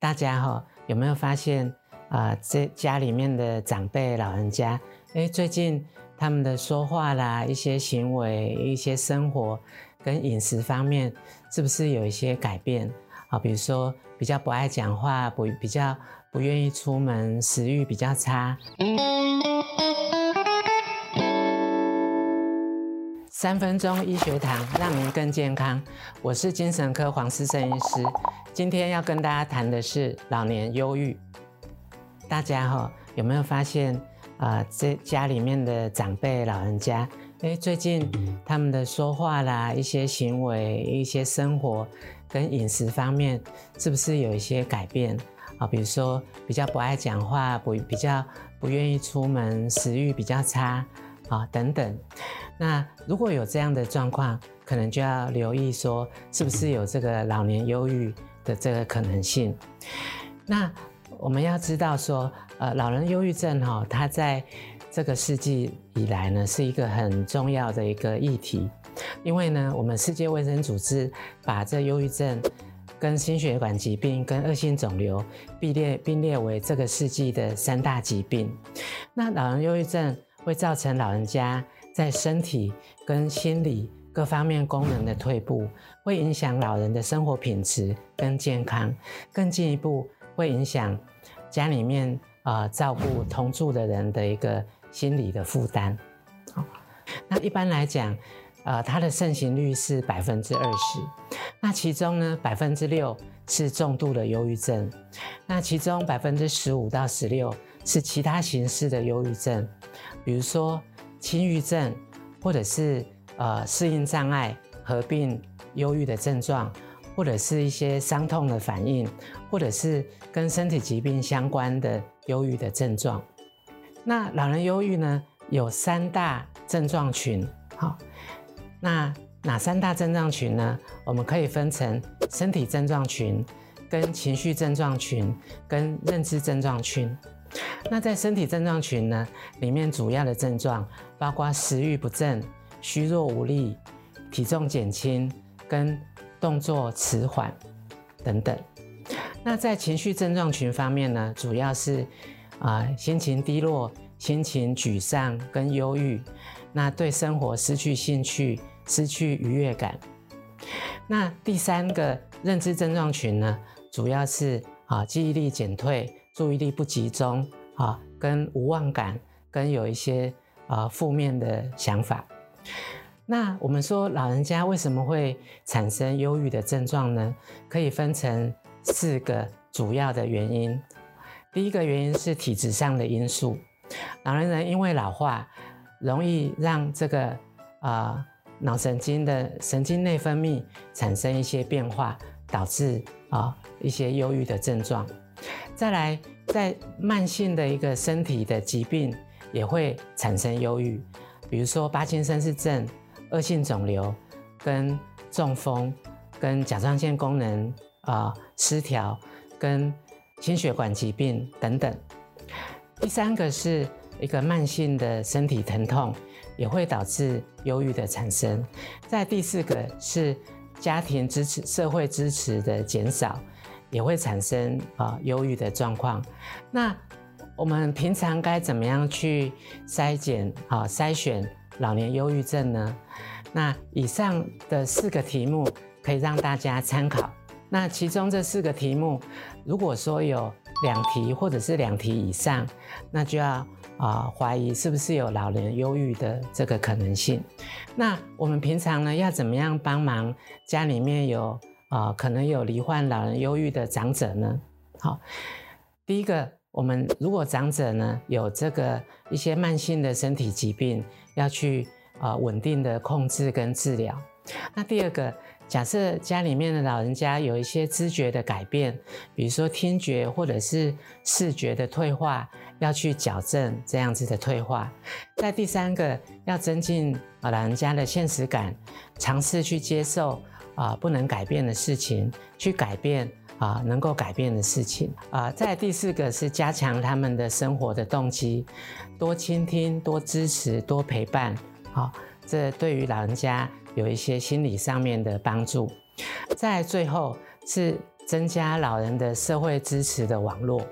大家哈有没有发现啊？这家里面的长辈老人家，诶，最近他们的说话啦、一些行为、一些生活跟饮食方面，是不是有一些改变啊？比如说比较不爱讲话，不比较不愿意出门，食欲比较差。三分钟医学堂，让您更健康。我是精神科黄思胜医师，今天要跟大家谈的是老年忧郁。大家哈有没有发现啊？这家里面的长辈老人家，诶，最近他们的说话啦、一些行为、一些生活跟饮食方面，是不是有一些改变啊？比如说比较不爱讲话，不比较不愿意出门，食欲比较差。啊，等等，那如果有这样的状况，可能就要留意说，是不是有这个老年忧郁的这个可能性？那我们要知道说，呃，老人忧郁症哈，它在这个世纪以来呢，是一个很重要的一个议题，因为呢，我们世界卫生组织把这忧郁症跟心血管疾病跟恶性肿瘤并列并列为这个世纪的三大疾病。那老人忧郁症。会造成老人家在身体跟心理各方面功能的退步，会影响老人的生活品质跟健康，更进一步会影响家里面啊、照顾同住的人的一个心理的负担。好，那一般来讲，呃，它的盛行率是百分之二十，那其中呢，百分之六是重度的忧郁症，那其中百分之十五到十六是其他形式的忧郁症。比如说轻郁症，或者是呃适应障碍合并忧郁的症状，或者是一些伤痛的反应，或者是跟身体疾病相关的忧郁的症状。那老人忧郁呢，有三大症状群，好，那哪三大症状群呢？我们可以分成身体症状群、跟情绪症状群、跟认知症状群。那在身体症状群呢，里面主要的症状包括食欲不振、虚弱无力、体重减轻跟动作迟缓等等。那在情绪症状群方面呢，主要是啊、心情低落、心情沮丧跟忧郁，那对生活失去兴趣、失去愉悦感。那第三个认知症状群呢，主要是啊记忆力减退。注意力不集中啊，跟无望感，跟有一些啊负面的想法。那我们说老人家为什么会产生忧郁的症状呢？可以分成四个主要的原因。第一个原因是体质上的因素，老年人因为老化，容易让这个啊脑神经的神经内分泌产生一些变化，导致啊一些忧郁的症状。再来，在慢性的一个身体的疾病也会产生忧郁，比如说帕金森氏症、恶性肿瘤、跟中风、跟甲状腺功能啊、失调、跟心血管疾病等等。第三个是一个慢性的身体疼痛，也会导致忧郁的产生。再第四个是家庭支持、社会支持的减少。也会产生啊忧郁的状况。那我们平常该怎么样去筛检啊筛选老年忧郁症呢？那以上的四个题目可以让大家参考。那其中这四个题目，如果说有两题或者是两题以上，那就要啊怀疑是不是有老年忧郁的这个可能性。那我们平常呢要怎么样帮忙家里面有？啊、可能有罹患老人忧郁的长者呢。好，第一个，我们如果长者呢有这个一些慢性的身体疾病，要去啊、稳定的控制跟治疗。那第二个，假设家里面的老人家有一些知觉的改变，比如说听觉或者是视觉的退化，要去矫正这样子的退化。在第三个，要增进啊老人家的现实感，尝试去接受。啊，不能改变的事情，去改变啊，能够改变的事情啊。再第四个是加强他们的生活的动机，多倾听、多支持、多陪伴，好，这对于老人家有一些心理上面的帮助。再最后是增加老人的社会支持的网络，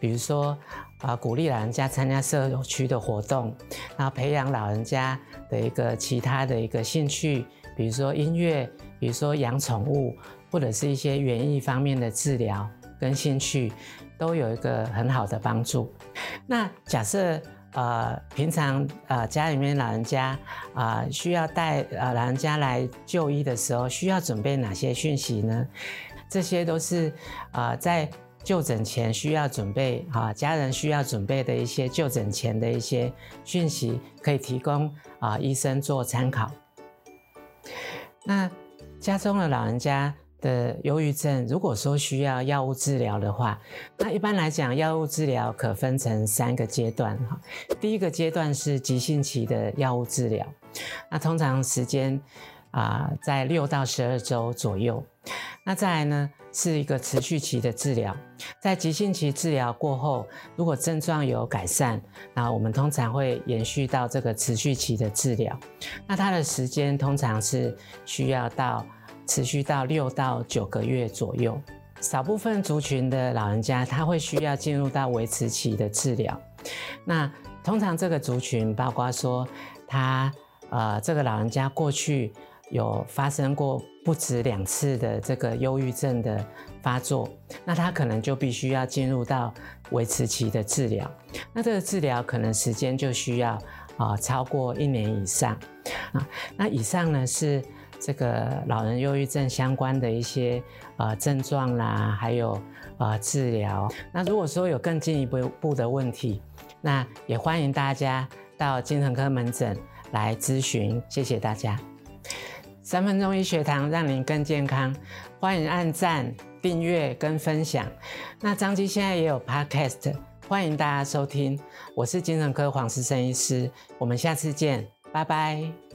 比如说啊，鼓励老人家参加社区的活动，然后培养老人家的一个其他的一个兴趣，比如说音乐，比如说养宠物，或者是一些园艺方面的治疗跟兴趣，都有一个很好的帮助。那假设。呃，平常呃家里面老人家啊、需要带呃老人家来就医的时候，需要准备哪些讯息呢？这些都是啊、在就诊前需要准备啊、家人需要准备的一些就诊前的一些讯息，可以提供啊、医生做参考。那家中的老人家。的忧郁症，如果说需要药物治疗的话，那一般来讲，药物治疗可分成三个阶段哈。第一个阶段是急性期的药物治疗，那通常时间啊在六到十二周左右。那再来呢是一个持续期的治疗，在急性期治疗过后，如果症状有改善，那我们通常会延续到这个持续期的治疗。那它的时间通常是需要到。持续到六到九个月左右，少部分族群的老人家他会需要进入到维持期的治疗。那通常这个族群包括说他呃这个老人家过去有发生过不止两次的这个忧郁症的发作，那他可能就必须要进入到维持期的治疗。那这个治疗可能时间就需要啊、超过一年以上啊。那以上呢是。这个老人忧郁症相关的一些呃症状啦，还有呃治疗。那如果说有更进一步的问题，那也欢迎大家到精神科门诊来咨询。谢谢大家。三分钟医学堂让您更健康，欢迎按赞、订阅跟分享。那张基现在也有 Podcast，欢迎大家收听。我是精神科黄思生医师，我们下次见，拜拜。